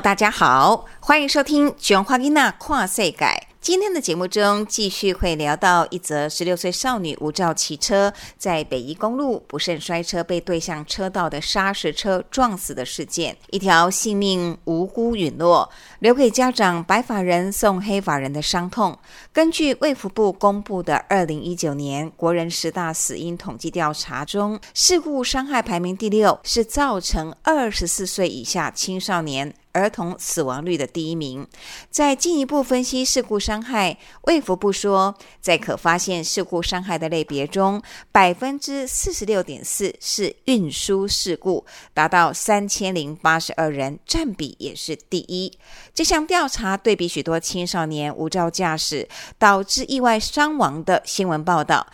大家好，欢迎收听《卷花囡娜跨世界》。今天的节目中，继续会聊到一则十六岁少女无照骑车在北宜公路不慎摔车，被对向车道的砂石车撞死的事件，一条性命无辜陨落，留给家长白发人送黑发人的伤痛。根据卫福部公布的二零一九年国人十大死因统计调查中，事故伤害排名第六，是造成二十四岁以下青少年。儿童死亡率的第一名。在进一步分析事故伤害，卫福部说，在可发现事故伤害的类别中，百分之四十六点四是运输事故，达到三千零八十二人，占比也是第一。这项调查对比许多青少年无照驾驶导致意外伤亡的新闻报道。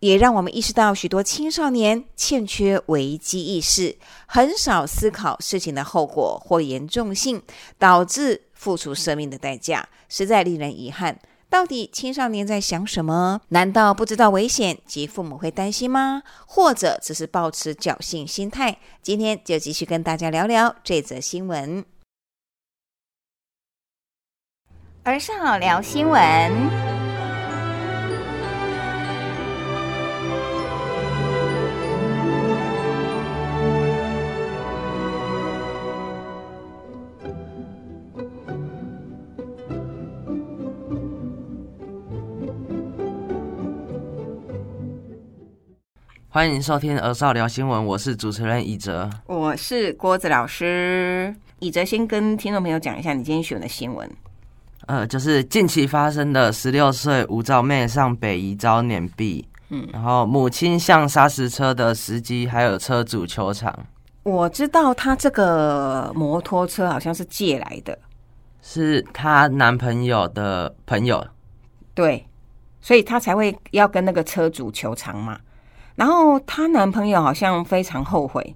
也让我们意识到，许多青少年欠缺危机意识，很少思考事情的后果或严重性，导致付出生命的代价，实在令人遗憾。到底青少年在想什么？难道不知道危险及父母会担心吗？或者只是抱持侥幸心态？今天就继续跟大家聊聊这则新闻。而上聊新闻。欢迎收听《儿少聊新闻》，我是主持人以哲，我是郭子老师。以哲先跟听众朋友讲一下你今天选的新闻。呃，就是近期发生的十六岁无照妹上北宜遭碾毙，嗯，然后母亲向砂石车的司机还有车主求偿。我知道她这个摩托车好像是借来的，是她男朋友的朋友，对，所以她才会要跟那个车主求偿嘛。然后她男朋友好像非常后悔，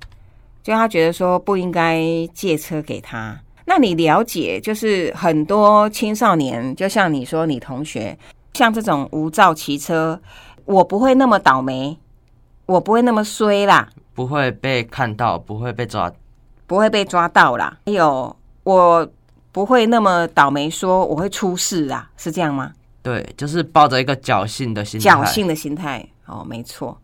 就他觉得说不应该借车给她。那你了解，就是很多青少年，就像你说你同学，像这种无照骑车，我不会那么倒霉，我不会那么衰啦，不会被看到，不会被抓，不会被抓到啦。还有，我不会那么倒霉，说我会出事啊，是这样吗？对，就是抱着一个侥幸的心态，侥幸的心态，哦，没错。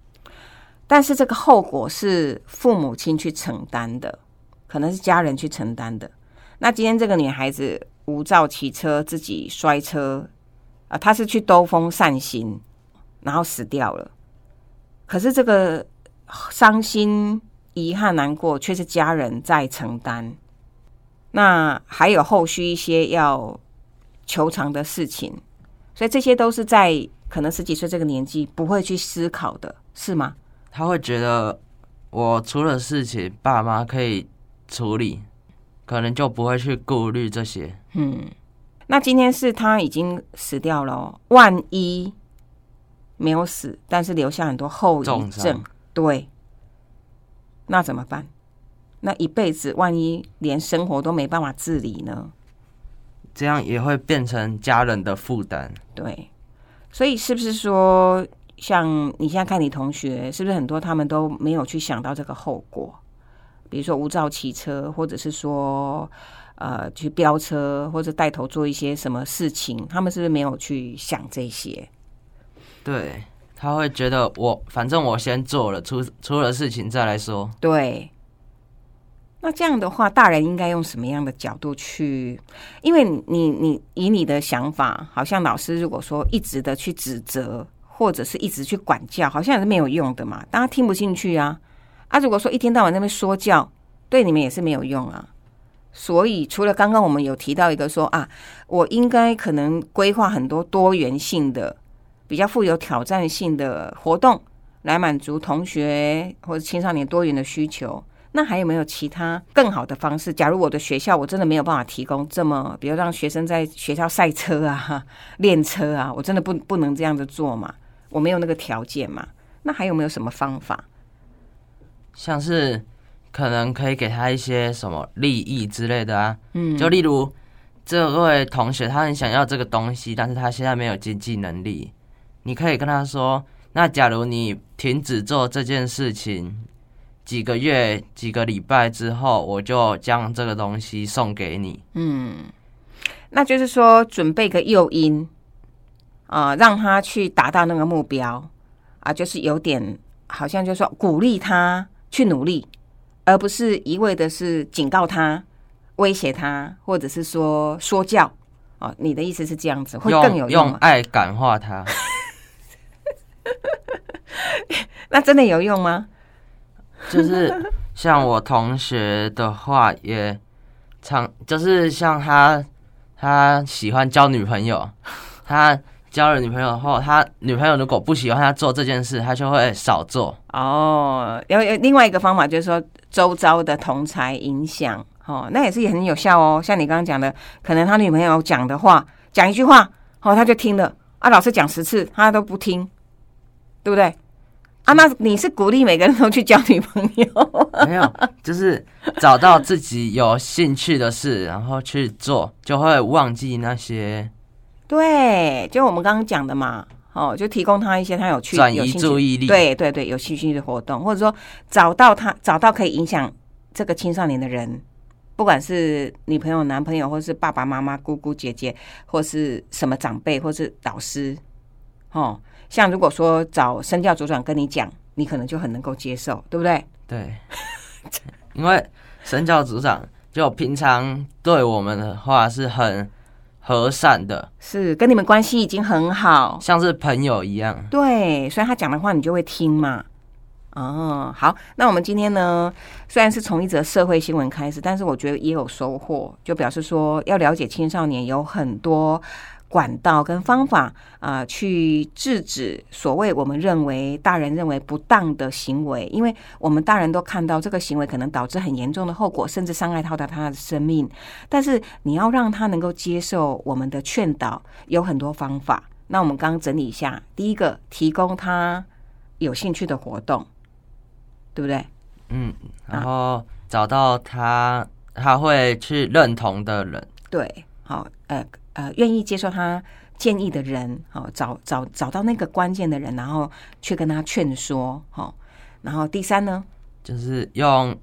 但是这个后果是父母亲去承担的，可能是家人去承担的。那今天这个女孩子无照骑车，自己摔车，啊，她是去兜风散心，然后死掉了。可是这个伤心、遗憾、难过，却是家人在承担。那还有后续一些要求偿的事情，所以这些都是在可能十几岁这个年纪不会去思考的，是吗？他会觉得我出了事情，爸妈可以处理，可能就不会去顾虑这些。嗯，那今天是他已经死掉了哦，万一没有死，但是留下很多后遗重症，对，那怎么办？那一辈子万一连生活都没办法自理呢？这样也会变成家人的负担。对，所以是不是说，像你现在看你同学，是不是很多他们都没有去想到这个后果？比如说无照骑车，或者是说呃去飙车，或者带头做一些什么事情，他们是不是没有去想这些？对，他会觉得我反正我先做了，出出了事情再来说。对。那这样的话，大人应该用什么样的角度去？因为你你你以你的想法，好像老师如果说一直的去指责，或者是一直去管教，好像也是没有用的嘛，大家听不进去啊。啊，如果说一天到晚那边说教，对你们也是没有用啊。所以除了刚刚我们有提到一个说啊，我应该可能规划很多多元性的、比较富有挑战性的活动，来满足同学或者青少年多元的需求。那还有没有其他更好的方式？假如我的学校我真的没有办法提供这么，比如让学生在学校赛车啊、练车啊，我真的不不能这样子做嘛？我没有那个条件嘛？那还有没有什么方法？像是可能可以给他一些什么利益之类的啊，嗯，就例如这位同学他很想要这个东西，但是他现在没有经济能力，你可以跟他说，那假如你停止做这件事情，几个月、几个礼拜之后，我就将这个东西送给你。嗯，那就是说准备个诱因啊、让他去达到那个目标啊，就是有点好像就是说鼓励他去努力，而不是一味的是警告他、威胁他，或者是说说教。哦，你的意思是这样子，会更有用用爱感化他。那真的有用吗？就是像我同学的话，也常就是像他，他喜欢交女朋友，他交了女朋友后，他女朋友如果不喜欢他做这件事，他就会少做。哦，有有另外一个方法就是说周遭的同才影响，哦，那也是也很有效哦。像你刚刚讲的，可能他女朋友讲的话，讲一句话，哦，他就听了啊，老师讲十次他都不听，对不对？啊，那你是鼓励每个人都去交女朋友？没有，就是找到自己有兴趣的事，然后去做，就会忘记那些对，就我们刚刚讲的嘛，哦，就提供他一些他有趣、转移注意力。，对对对，有兴趣的活动，或者说找到他找到可以影响这个青少年的人，不管是女朋友、男朋友，或是爸爸妈妈、姑姑、姐姐，或是什么长辈，或是导师，哦，像如果说找身教组长跟你讲，你可能就很能够接受，对不对？对，因为神教组长就平常对我们的话是很和善的，是跟你们关系已经很好，像是朋友一样。对，所以他讲的话你就会听嘛。哦，好，那我们今天呢，虽然是从一则社会新闻开始，但是我觉得也有收获，就表示说要了解青少年有很多管道跟方法啊、去制止所谓我们认为大人认为不当的行为，因为我们大人都看到这个行为可能导致很严重的后果，甚至伤害到他他的生命。但是你要让他能够接受我们的劝导，有很多方法。那我们刚刚整理一下，第一个，提供他有兴趣的活动，对不对？嗯，然后找到他他会去认同的人，对，好，呃呃，愿意接受他建议的人，好，找找找到那个关键的人，然后去跟他劝说，好，然后第三呢，就是用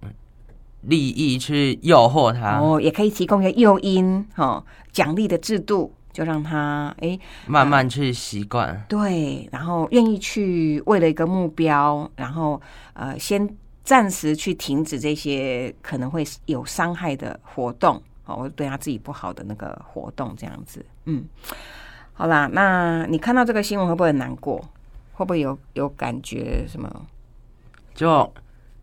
利益去诱惑他，哦，也可以提供一个诱因，哦，奖励的制度，就让他诶慢慢去习惯。对，然后愿意去为了一个目标，然后呃，先暂时去停止这些可能会有伤害的活动，哦，或者对他自己不好的那个活动，这样子，嗯，好啦，那你看到这个新闻会不会很难过？会不会有有感觉什么？就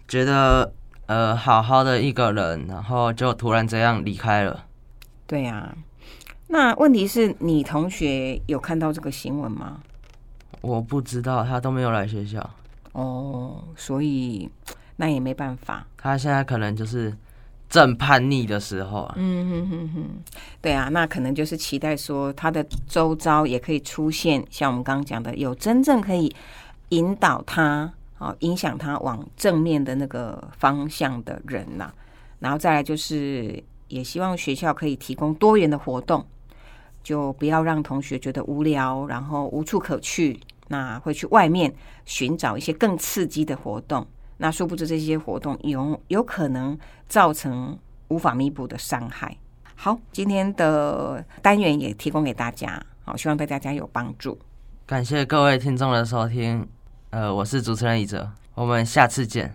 觉得呃，好好的一个人，然后就突然这样离开了。对呀、那问题是你同学有看到这个新闻吗？我不知道，他都没有来学校，哦，所以那也没办法。他现在可能就是正叛逆的时候啊。嗯哼哼哼，对啊，那可能就是期待说他的周遭也可以出现像我们刚刚讲的，有真正可以引导他啊、影响他往正面的那个方向的人呐、然后再来就是，也希望学校可以提供多元的活动，就不要让同学觉得无聊，然后无处可去，那会去外面寻找一些更刺激的活动。那殊不知这些活动有有可能造成无法弥补的伤害。好，今天的单元也提供给大家，好，希望对大家有帮助。感谢各位听众的收听，呃，我是主持人一哲，我们下次见。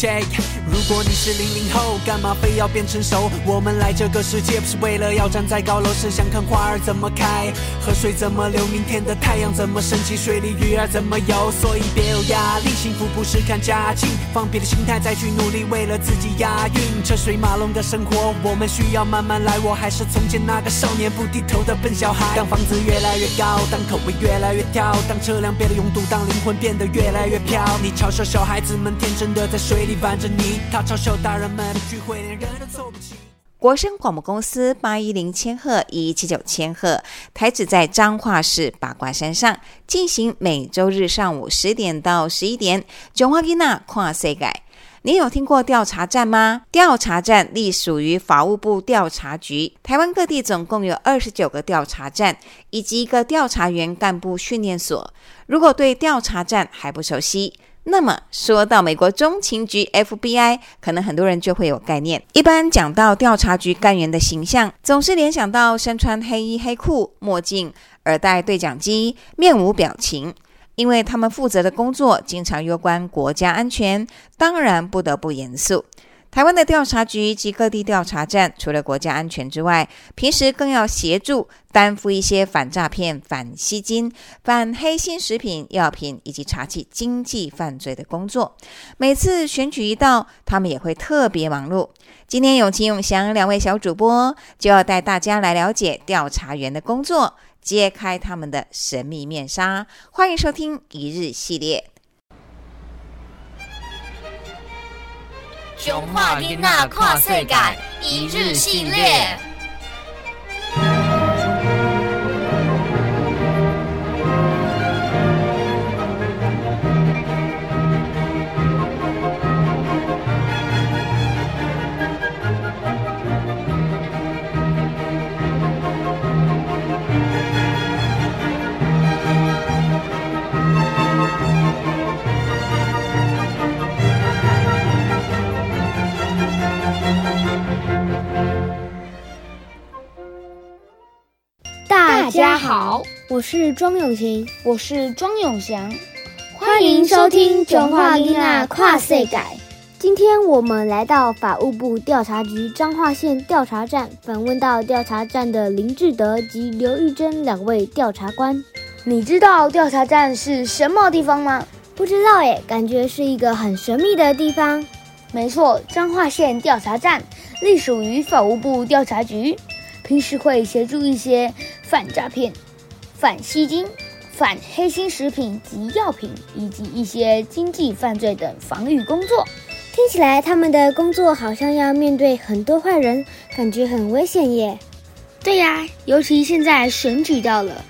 check。如果你是零零后，干嘛非要变成熟？我们来这个世界不是为了要站在高楼，是想看花儿怎么开，河水怎么流，明天的太阳怎么升起，水里鱼儿怎么游。所以别有压力，幸福不是看家境，放别的心态再去努力，为了自己押韵。车水马龙的生活，我们需要慢慢来。我还是从前那个少年不低头的笨小孩。当房子越来越高，当口味越来越挑，当车辆变得拥堵，当灵魂变得越来越飘。你嘲笑小孩子们天真的在水里玩着泥，他嘲笑大人们的聚会连人都凑不齐。国声广播公司八一零千赫一七九千赫，台址在彰化市八卦山上，进行每周日上午十点到十一点。囧话吉娜跨世界，你有听过调查站吗？调查站隶属于法务部调查局，台湾各地总共有二十九个调查站，以及一个调查员干部训练所。如果对调查站还不熟悉，那么说到美国中情局 FBI，可能很多人就会有概念。一般讲到调查局干员的形象，总是联想到身穿黑衣黑裤、墨镜、耳戴对讲机、面无表情。因为他们负责的工作经常攸关国家安全，当然不得不严肃。台湾的调查局及各地调查站，除了国家安全之外，平时更要协助担负一些反诈骗、反吸金、反黑心食品药品以及查缉经济犯罪的工作。每次选举一到，他们也会特别忙碌。今天永清、永祥两位小主播就要带大家来了解调查员的工作，揭开他们的神秘面纱。欢迎收听一日系列。熊话囡仔看世界一日系列。好，我是庄永晴，我是庄永祥，欢迎收听《囧话丽娜跨岁改》。今天我们来到法务部调查局彰化县调查站，访问到调查站的林志德及刘玉珍两位调查官。你知道调查站是什么地方吗？不知道耶，感觉是一个很神秘的地方。没错，彰化县调查站隶属于法务部调查局，平时会协助一些反诈骗、反吸金、反黑心食品及药品，以及一些经济犯罪等防御工作。听起来他们的工作好像要面对很多坏人，感觉很危险耶。对呀，尤其现在选举到了，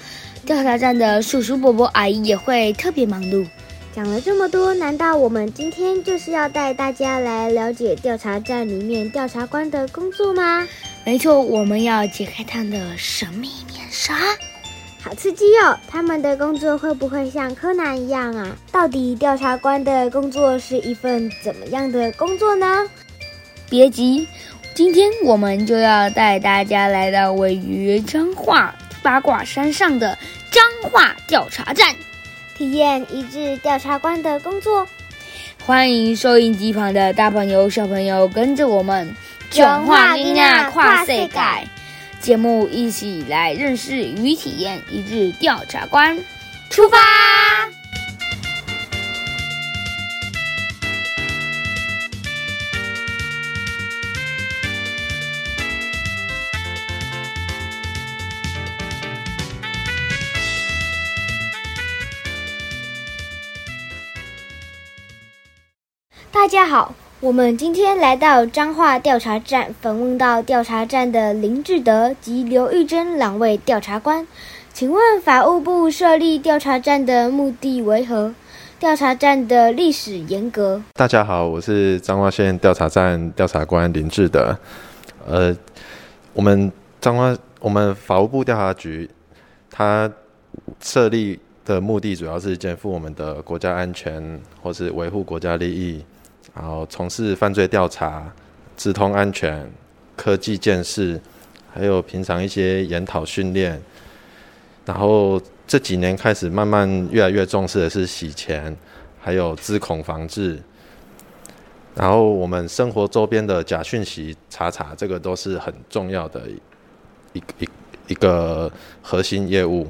调查站的叔叔伯伯阿姨也会特别忙碌。讲了这么多，难道我们今天就是要带大家来了解调查站里面调查官的工作吗？没错，我们要解开他们的神秘面纱。好刺激哦！他们的工作会不会像柯南一样啊？到底调查官的工作是一份怎么样的工作呢？别急，今天我们就要带大家来到位于彰化八卦山上的彰化调查站，体验一日调查官的工作。欢迎收音机旁的大朋友、小朋友跟着我们囧话囡仔跨世界，节目一起来认识与体验一日调查官，出发！大家好，我们今天来到彰化调查站，访问到调查站的林志德及刘玉珍两位调查官。请问法务部设立调查站的目的为何？调查站的历史沿革。大家好，我是彰化县调查站调查官林志德。呃，我们彰化我们法务部调查局，它设立的目的主要是肩负我们的国家安全，或是维护国家利益，然后从事犯罪调查、直通安全、科技建设，还有平常一些研讨训练。然后这几年开始慢慢越来越重视的是洗钱，还有资恐防治。然后我们生活周边的假讯息查查，这个都是很重要的一一一个核心业务。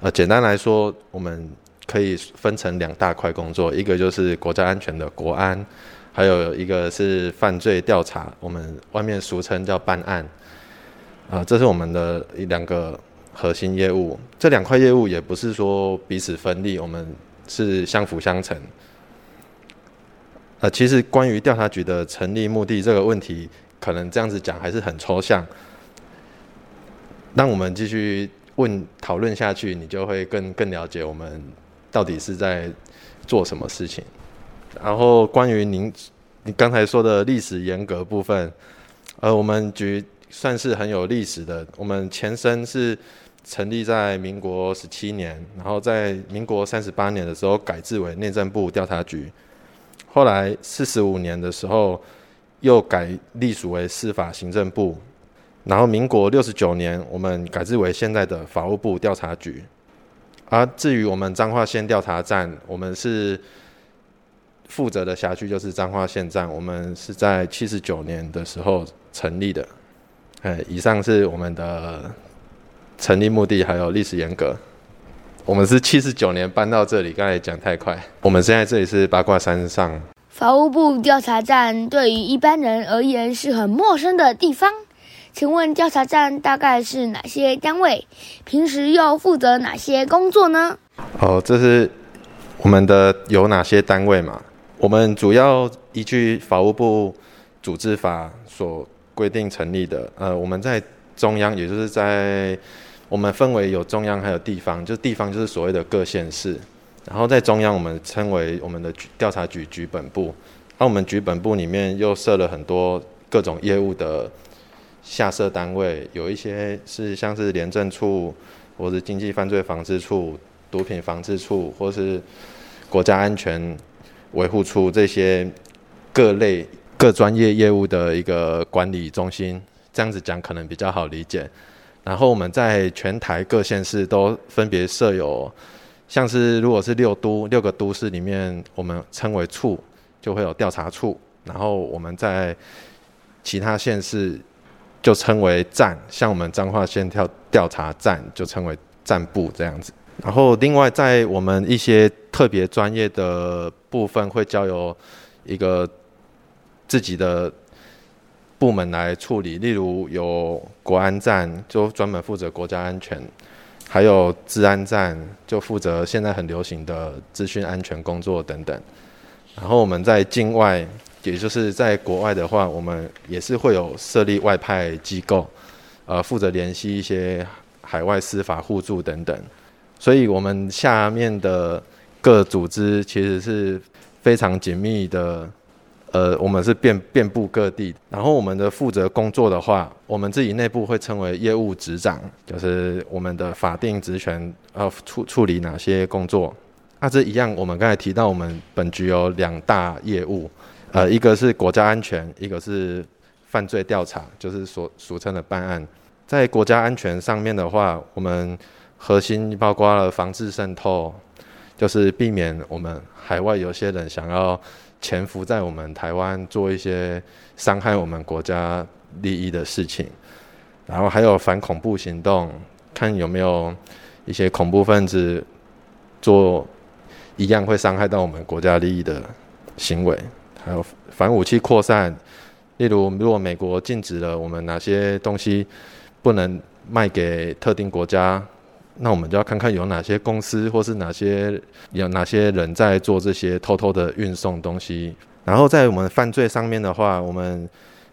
呃，简单来说，我们可以分成两大块工作，一个就是国家安全的国安，还有一个是犯罪调查，我们外面俗称叫办案。啊，这是我们的一两个。核心业务这两块业务也不是说彼此分立，我们是相辅相成。呃，其实关于调查局的成立目的这个问题，可能这样子讲还是很抽象。让我们继续问讨论下去，你就会更更了解我们到底是在做什么事情。然后关于您你刚才说的历史严格部分，呃，我们局算是很有历史的，我们前身是。成立在民国十七年，然后在民国三十八年的时候改制为内政部调查局，后来四十五年的时候又改隶属为司法行政部，然后民国六十九年我们改制为现在的法务部调查局。而至于我们彰化县调查站，我们是负责的辖区就是彰化县站，我们是在七十九年的时候成立的。哎，以上是我们的。成立目的还有历史严格，我们是七十九年搬到这里，刚才讲太快。我们现在这里是八卦山上。法务部调查站对于一般人而言是很陌生的地方，请问调查站大概是哪些单位？平时又负责哪些工作呢？哦，这是我们的有哪些单位嘛？我们主要依据法务部组织法所规定成立的。呃，我们在中央，也就是在我们分为有中央还有地方，就地方就是所谓的各县市，然后在中央我们称为我们的调查局局本部，而我们局本部里面又设了很多各种业务的下设单位，有一些是像是廉政处，或是经济犯罪防治处、毒品防治处，或是国家安全维护出这些各类各专业业务的一个管理中心，这样子讲可能比较好理解。然后我们在全台各县市都分别设有，像是如果是六都六个都市里面，我们称为处，就会有调查处。然后我们在其他县市就称为站，像我们彰化县调调查站就称为站部这样子。然后另外在我们一些特别专业的部分，会交由一个自己的。部门来处理，例如有国安站，就专门负责国家安全；还有治安站，就负责现在很流行的资讯安全工作等等。然后我们在境外，也就是在国外的话，我们也是会有设立外派机构，呃，负责联系一些海外司法互助等等。所以，我们下面的各组织其实是非常紧密的。呃，我们是遍遍布各地，然后我们的负责工作的话，我们自己内部会称为业务执掌，就是我们的法定职权要处处理哪些工作。那这一样，我们刚才提到，我们本局有两大业务，呃，一个是国家安全，一个是犯罪调查，就是所俗称的办案。在国家安全上面的话，我们核心包括了防治渗透，就是避免我们海外有些人想要。潜伏在我们台湾做一些伤害我们国家利益的事情，然后还有反恐怖行动，看有没有一些恐怖分子做一样会伤害到我们国家利益的行为，还有反武器扩散，例如如果美国禁止了我们哪些东西不能卖给特定国家，那我们就要看看有哪些公司或是哪些有哪些人在做这些偷偷的运送东西。然后在我们犯罪上面的话，我们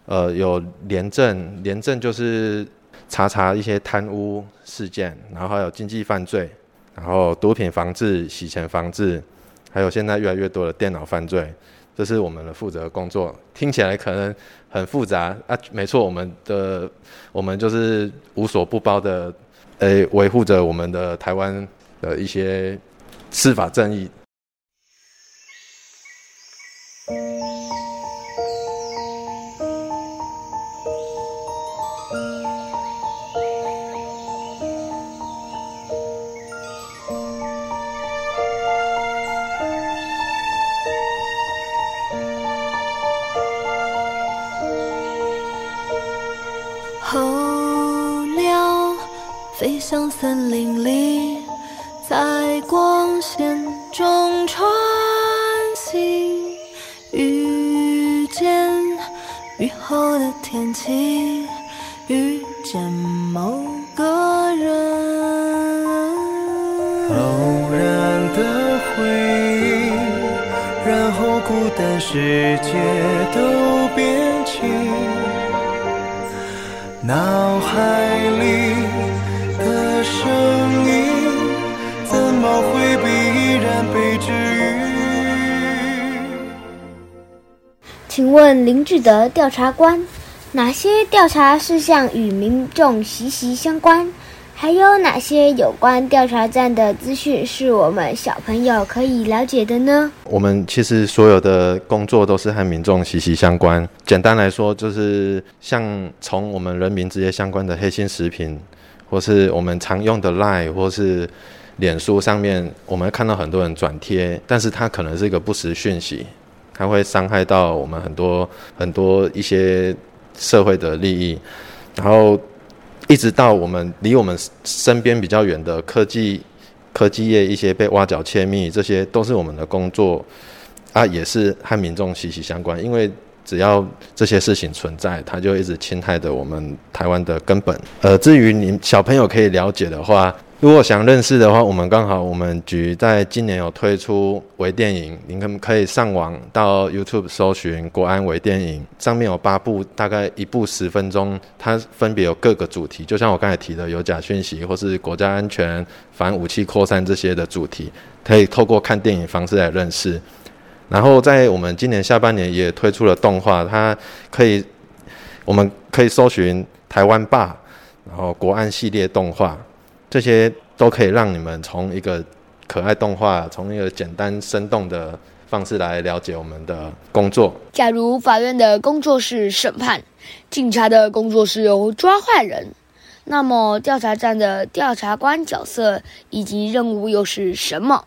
呃有廉政，廉政就是查查一些贪污事件，然后还有经济犯罪，然后毒品防治、洗钱防治，还有现在越来越多的电脑犯罪，这是我们的负责工作。听起来可能很复杂啊，没错，我们的我们就是无所不包的，诶，维护着我们的台湾的一些司法正义。天气，遇见某个人。偶然的回忆，然后孤单世界都变轻。脑海里的声音，怎么会必然被治愈？请问林志德调查官，哪些调查事项与民众息息相关？还有哪些有关调查站的资讯是我们小朋友可以了解的呢？我们其实所有的工作都是和民众息息相关。简单来说，就是像从我们人民直接相关的黑心食品，或是我们常用的 Line 或是脸书上面，我们看到很多人转贴，但是它可能是一个不实讯息，它会伤害到我们很多很多一些社会的利益，然后。一直到我们离我们身边比较远的科技科技业一些被挖角窃密，这些都是我们的工作啊，也是和民众息息相关。因为只要这些事情存在，它就一直侵害着我们台湾的根本。呃，至于你小朋友可以了解的话。如果想认识的话，我们刚好我们局在今年有推出微电影，您可可以上网到 YouTube 搜寻国安微电影，上面有八部，大概一部十分钟，它分别有各个主题，就像我刚才提的有假讯息或是国家安全、反武器扩散这些的主题，可以透过看电影方式来认识。然后在我们今年下半年也推出了动画，它可以我们可以搜寻台湾霸，然后国安系列动画。这些都可以让你们从一个可爱动画，从一个简单生动的方式来了解我们的工作。假如法院的工作是审判，警察的工作是由抓坏人，那么调查站的调查官角色以及任务又是什么？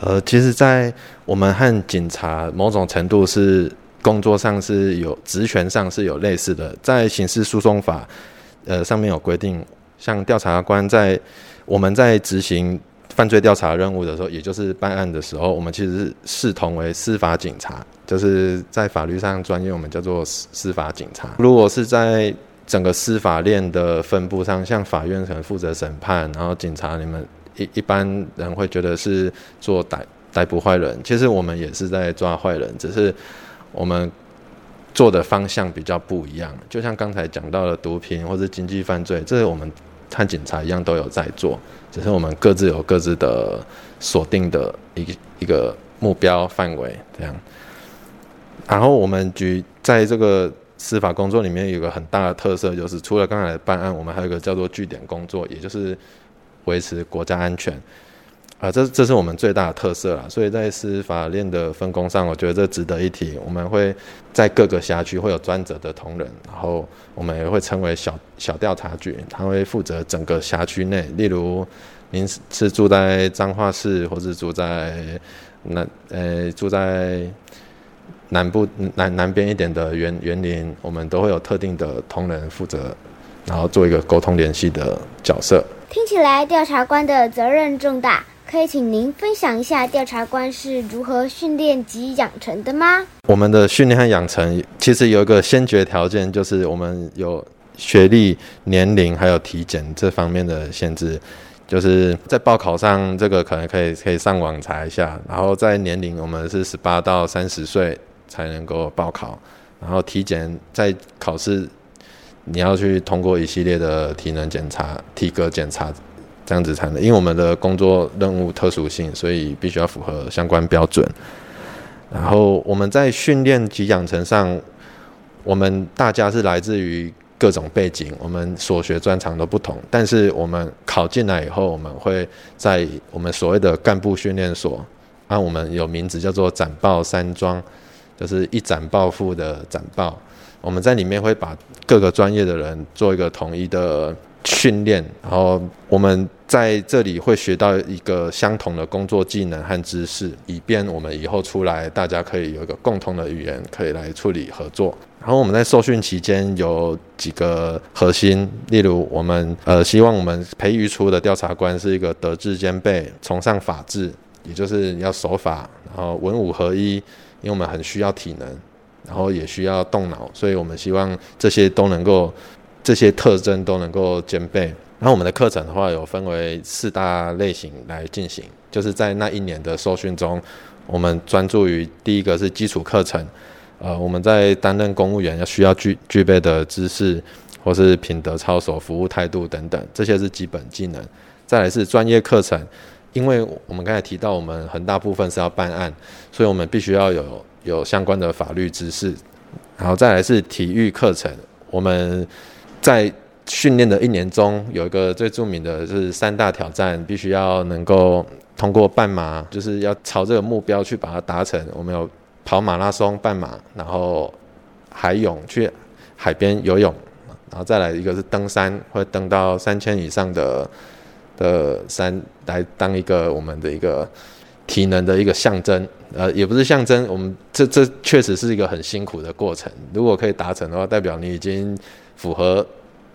呃，其实，在我们和警察某种程度是工作上是有职权上是有类似的，在刑事诉讼法呃上面有规定，像调查官在我们在执行犯罪调查任务的时候，也就是办案的时候，我们其实是视同为司法警察，就是在法律上专业，我们叫做司司法警察。如果是在整个司法链的分布上，像法院可能负责审判，然后警察你们一一般人会觉得是做逮逮捕坏人，其实我们也是在抓坏人，只是我们做的方向比较不一样。就像刚才讲到的毒品或者经济犯罪，这是我们。和警察一样都有在做，只是我们各自有各自的锁定的一一个目标范围这样。然后我们局在这个司法工作里面有个很大的特色，就是除了刚才办案，我们还有一个叫做据点工作，也就是维持国家安全。啊，这这是我们最大的特色啦，所以在司法链的分工上，我觉得这值得一提。我们会在各个辖区会有专责的同仁，然后我们也会称为小小调查局，他会负责整个辖区内。例如，您是住在彰化市，或是住在南呃住在南部南南边一点的园园林，我们都会有特定的同仁负责然后做一个沟通联系的角色。听起来调查官的责任重大，可以请您分享一下调查官是如何训练及养成的吗？我们的训练和养成其实有一个先决条件，就是我们有学历、年龄还有体检这方面的限制。就是在报考上，这个可能可以可以上网查一下。然后在年龄，我们是十八到三十岁才能够报考。然后体检在考试，你要去通过一系列的体能检查、体格检查，这样子才能。因为我们的工作任务特殊性，所以必须要符合相关标准。然后我们在训练及养成上，我们大家是来自于。各种背景，我们所学专长都不同，但是我们考进来以后，我们会在我们所谓的干部训练所，啊，我们有名字叫做“展报山庄”，就是一展报复的展报。我们在里面会把各个专业的人做一个统一的训练，然后我们在这里会学到一个相同的工作技能和知识，以便我们以后出来，大家可以有一个共同的语言，可以来处理合作。然后我们在受训期间有几个核心，例如我们呃希望我们培育出的调查官是一个德智兼备、崇尚法治，也就是要守法，然后文武合一，因为我们很需要体能，然后也需要动脑，所以我们希望这些都能够这些特征都能够兼备。然后我们的课程的话有分为四大类型来进行，就是在那一年的受训中，我们专注于第一个是基础课程。呃，我们在担任公务员要需要具具备的知识，或是品德操守、服务态度等等，这些是基本技能。再来是专业课程，因为我们刚才提到，我们很大部分是要办案，所以我们必须要有有相关的法律知识。然后再来是体育课程，我们在训练的一年中，有一个最著名的是三大挑战，必须要能够通过半马，就是要朝这个目标去把它达成。我们有。跑马拉松、半马，然后海泳去海边游泳，然后再来一个是登山，会登到三千以上的的山，来当一个我们的一个体能的一个象征。呃，也不是象征，我们这这确实是一个很辛苦的过程。如果可以达成的话，代表你已经符合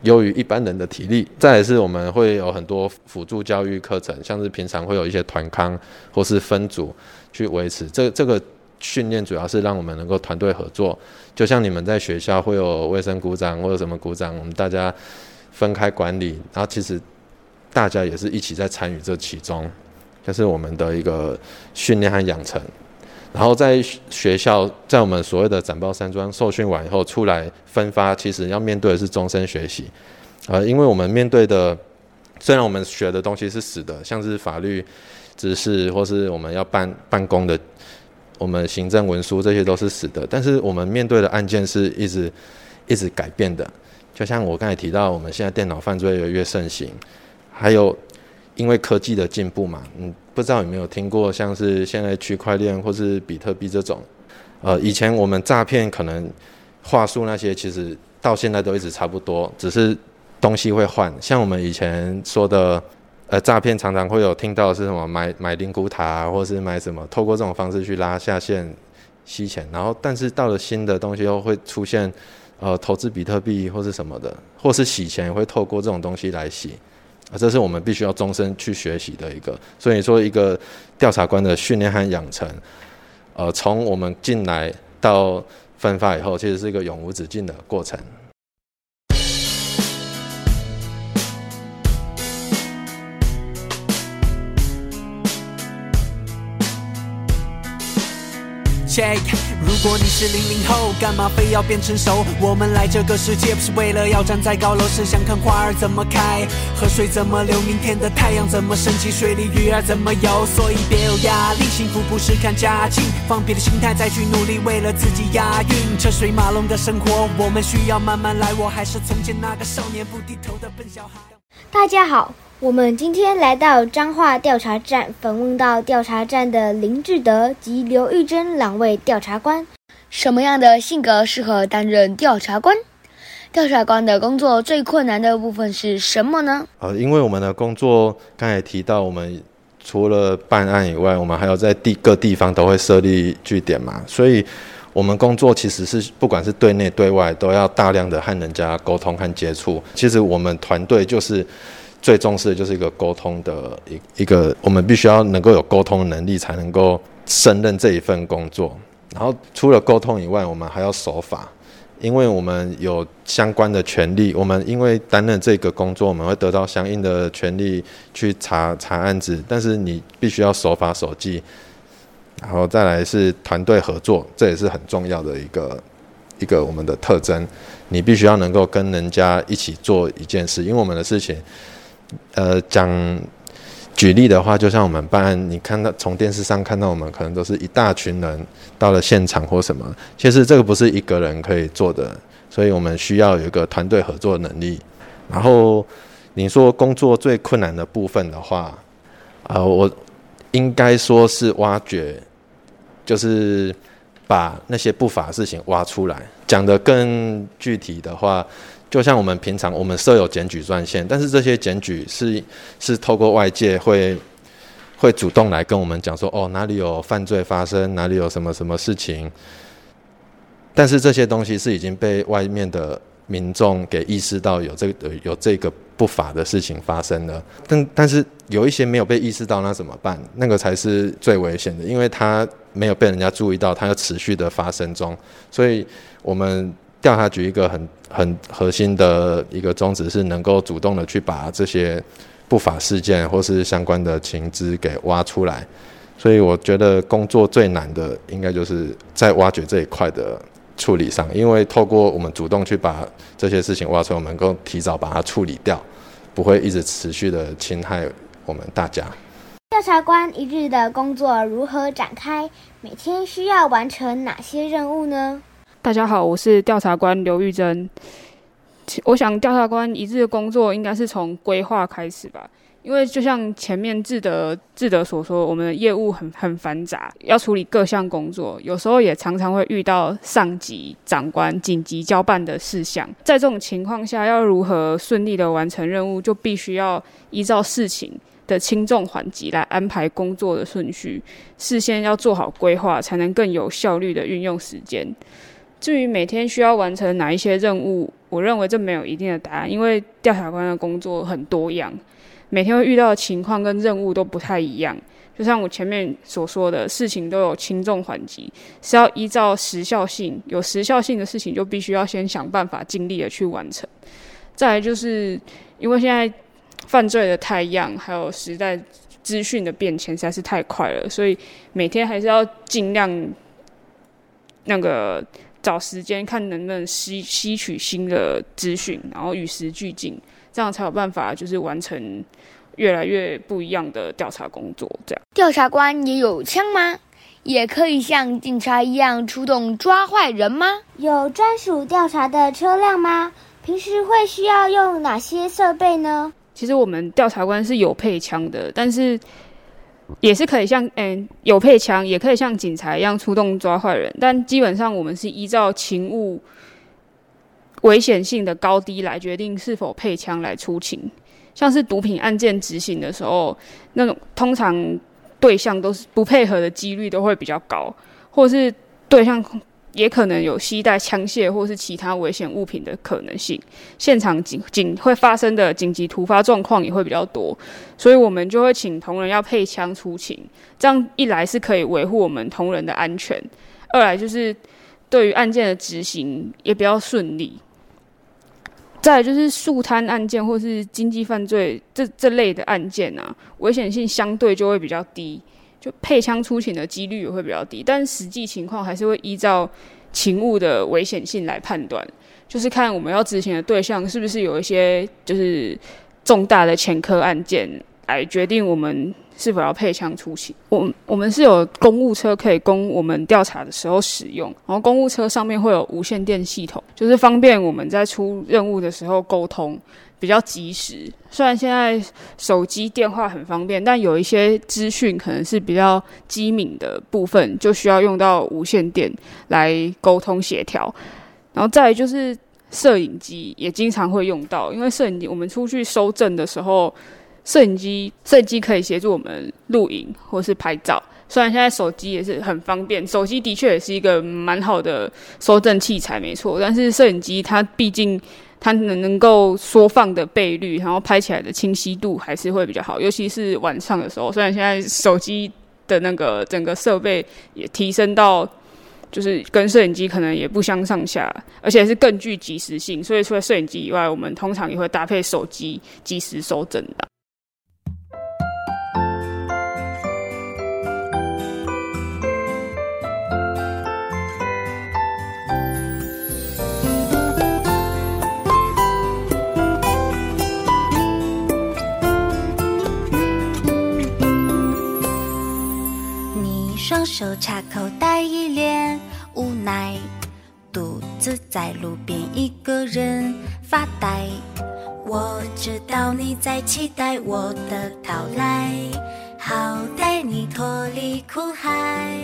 优于一般人的体力。再来是我们会有很多辅助教育课程，像是平常会有一些团康或是分组去维持这这个。训练主要是让我们能够团队合作，就像你们在学校会有卫生股长或者什么股长，我们大家分开管理，然后其实大家也是一起在参与这其中，这是我们的一个训练和养成。然后在学校，在我们所谓的展报山庄受训完以后出来分发，其实要面对的是终身学习，呃，因为我们面对的虽然我们学的东西是死的，像是法律知识或是我们要办办公的。我们行政文书这些都是死的，但是我们面对的案件是一直一直改变的。就像我刚才提到，我们现在电脑犯罪越来越盛行，还有因为科技的进步嘛，嗯，不知道有没有听过像是现在区块链或是比特币这种，呃，以前我们诈骗可能话术那些，其实到现在都一直差不多，只是东西会换。像我们以前说的。呃，诈骗常常会有听到是什么买买灵骨塔，或是买什么，透过这种方式去拉下线吸钱。然后，但是到了新的东西又会出现，呃，投资比特币或是什么的，或是洗钱也会透过这种东西来洗。这是我们必须要终身去学习的一个。所以说，一个调查官的训练和养成，呃，从我们进来到分发以后，其实是一个永无止境的过程。如果你是零零后，干嘛非要变成熟？我们来这个世界不是为了要站在高楼，是想看花儿怎么开，河水怎么流，明天的太阳怎么升起，水里鱼儿怎么游。所以别有压力，幸福不是看家境，放平的心态再去努力，为了自己押韵。车水马龙的生活，我们需要慢慢来。我还是从前那个少年不低头的笨小孩。大家好。我们今天来到彰化调查站，访问到调查站的林志德及刘玉珍两位调查官。什么样的性格适合担任调查官？调查官的工作最困难的部分是什么呢？呃，因为我们的工作刚才提到，我们除了办案以外，我们还要在地各地方都会设立据点嘛，所以我们工作其实是不管是对内对外，都要大量的和人家沟通和接触。其实我们团队就是最重视的就是一个沟通的一一个，我们必须要能够有沟通能力，才能够胜任这一份工作。然后除了沟通以外，我们还要守法，因为我们有相关的权利。我们因为担任这个工作，我们会得到相应的权利去查查案子，但是你必须要守法守纪。然后再来是团队合作，这也是很重要的一个一个我们的特征。你必须要能够跟人家一起做一件事，因为我们的事情，呃，讲举例的话，就像我们办案，你看到从电视上看到我们，可能都是一大群人到了现场或什么，其实这个不是一个人可以做的，所以我们需要有一个团队合作能力。然后你说工作最困难的部分的话，啊，我应该说是挖掘。就是把那些不法事情挖出来，讲得更具体的话，就像我们平常我们设有检举专线，但是这些检举是是透过外界会会主动来跟我们讲说，哦哪里有犯罪发生，哪里有什么什么事情，但是这些东西是已经被外面的民众给意识到有这个有这个不法的事情发生了，但但是有一些没有被意识到，那怎么办？那个才是最危险的，因为他。没有被人家注意到，它要持续的发生中，所以我们调查局一个很很核心的一个宗旨是能够主动的去把这些不法事件或是相关的情资给挖出来，所以我觉得工作最难的应该就是在挖掘这一块的处理上，因为透过我们主动去把这些事情挖出来，我们能够提早把它处理掉，不会一直持续的侵害我们大家。调查官一日的工作如何展开？每天需要完成哪些任务呢？大家好，我是调查官刘玉珍。我想调查官一日的工作应该是从规划开始吧，因为就像前面志德志德所说，我们的业务很很繁杂，要处理各项工作，有时候也常常会遇到上级长官紧急交办的事项。在这种情况下，要如何顺利的完成任务，就必须要依照事情。的轻重缓急来安排工作的顺序，事先要做好规划，才能更有效率的运用时间。至于每天需要完成哪一些任务，我认为这没有一定的答案，因为调查官的工作很多样，每天会遇到的情况跟任务都不太一样。就像我前面所说的事情都有轻重缓急，是要依照时效性，有时效性的事情就必须要先想办法尽力的去完成。再来就是因为现在。犯罪的太样，还有时代资讯的变迁实在是太快了，所以每天还是要尽量那个找时间看能不能吸吸取新的资讯，然后与时俱进，这样才有办法就是完成越来越不一样的调查工作。这样，调查官也有枪吗？也可以像警察一样出动抓坏人吗？有专属调查的车辆吗？平时会需要用哪些设备呢？其实我们调查官是有配枪的，但是也是可以像嗯有配枪，也可以像警察一样出动抓坏人。但基本上我们是依照勤务危险性的高低来决定是否配枪来出勤。像是毒品案件执行的时候，那种通常对象都是不配合的几率都会比较高，或是对象。也可能有携带枪械或是其他危险物品的可能性，现场紧紧会发生的紧急突发状况也会比较多，所以我们就会请同仁要配枪出勤，这样一来是可以维护我们同仁的安全，二来就是对于案件的执行也比较顺利。再就是速摊案件或是经济犯罪这这类的案件啊，危险性相对就会比较低。就配枪出勤的几率也会比较低，但实际情况还是会依照勤务的危险性来判断，就是看我们要执行的对象是不是有一些就是重大的前科案件，来决定我们是否要配枪出勤。我我们是有公务车可以供我们调查的时候使用，然后公务车上面会有无线电系统，就是方便我们在出任务的时候沟通。比较及时，虽然现在手机电话很方便，但有一些资讯可能是比较机敏的部分，就需要用到无线电来沟通协调。然后再就是摄影机也经常会用到，因为摄影机我们出去收证的时候，摄影机，摄影机可以协助我们录影或是拍照。虽然现在手机也是很方便，手机的确也是一个蛮好的收证器材，没错。但是摄影机它毕竟它能能够缩放的倍率，然后拍起来的清晰度还是会比较好，尤其是晚上的时候。虽然现在手机的那个整个设备也提升到，就是跟摄影机可能也不相上下，而且是更具即时性。所以除了摄影机以外，我们通常也会搭配手机及时收整的。双手插口袋，一脸无奈，独自在路边一个人发呆。我知道你在期待我的到来，好带你脱离苦海。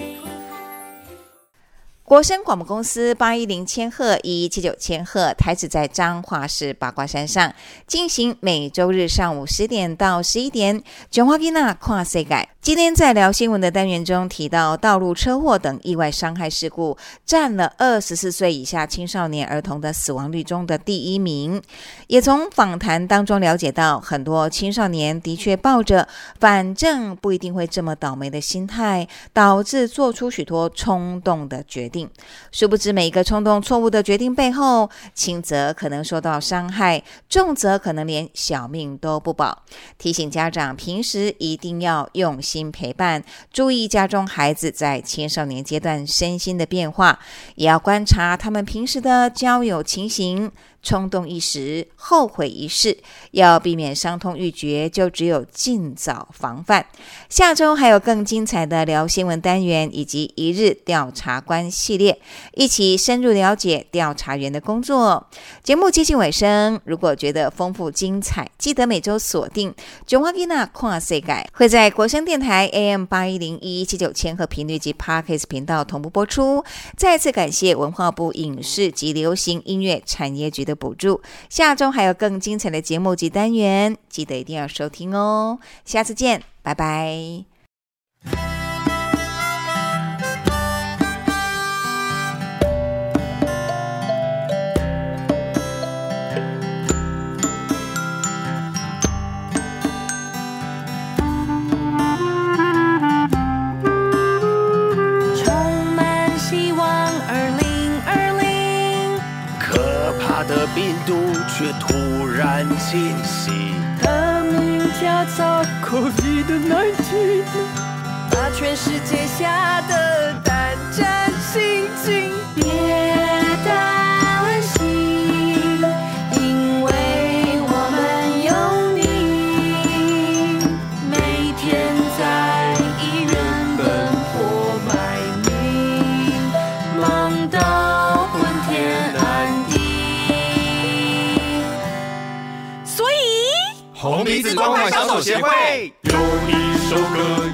国声广播公司八一零千赫一七九千赫台址在彰化市八卦山上，进行每周日上午十点到十一点。卷花吉娜跨世改。今天在聊新闻的单元中提到，道路车祸等意外伤害事故占了二十四岁以下青少年儿童的死亡率中的第一名。也从访谈当中了解到，很多青少年的确抱着反正不一定会这么倒霉的心态，导致做出许多冲动的决定。殊不知，每一个冲动错误的决定背后，轻则可能受到伤害，重则可能连小命都不保。提醒家长，平时一定要用心陪伴，注意家中孩子在青少年阶段身心的变化，也要观察他们平时的交友情形。冲动一时，后悔一世，要避免伤痛欲绝，就只有尽早防范。下周还有更精彩的聊新闻单元，以及一日调查官系列，一起深入了解调查员的工作。节目接近尾声，如果觉得丰富精彩，记得每周锁定《九花吉娜跨世改》，会在国声电台 AM 八一零一七九千赫频率及 Parkes 频道同步播出。再次感谢文化部影视及流行音乐产业局的补助。下周还有更精彩的节目及单元，记得一定要收听哦。下次见，拜拜。却突然惊醒，他名叫做 COVID-19，把全世界吓得胆战心惊。别小手协会。有一首歌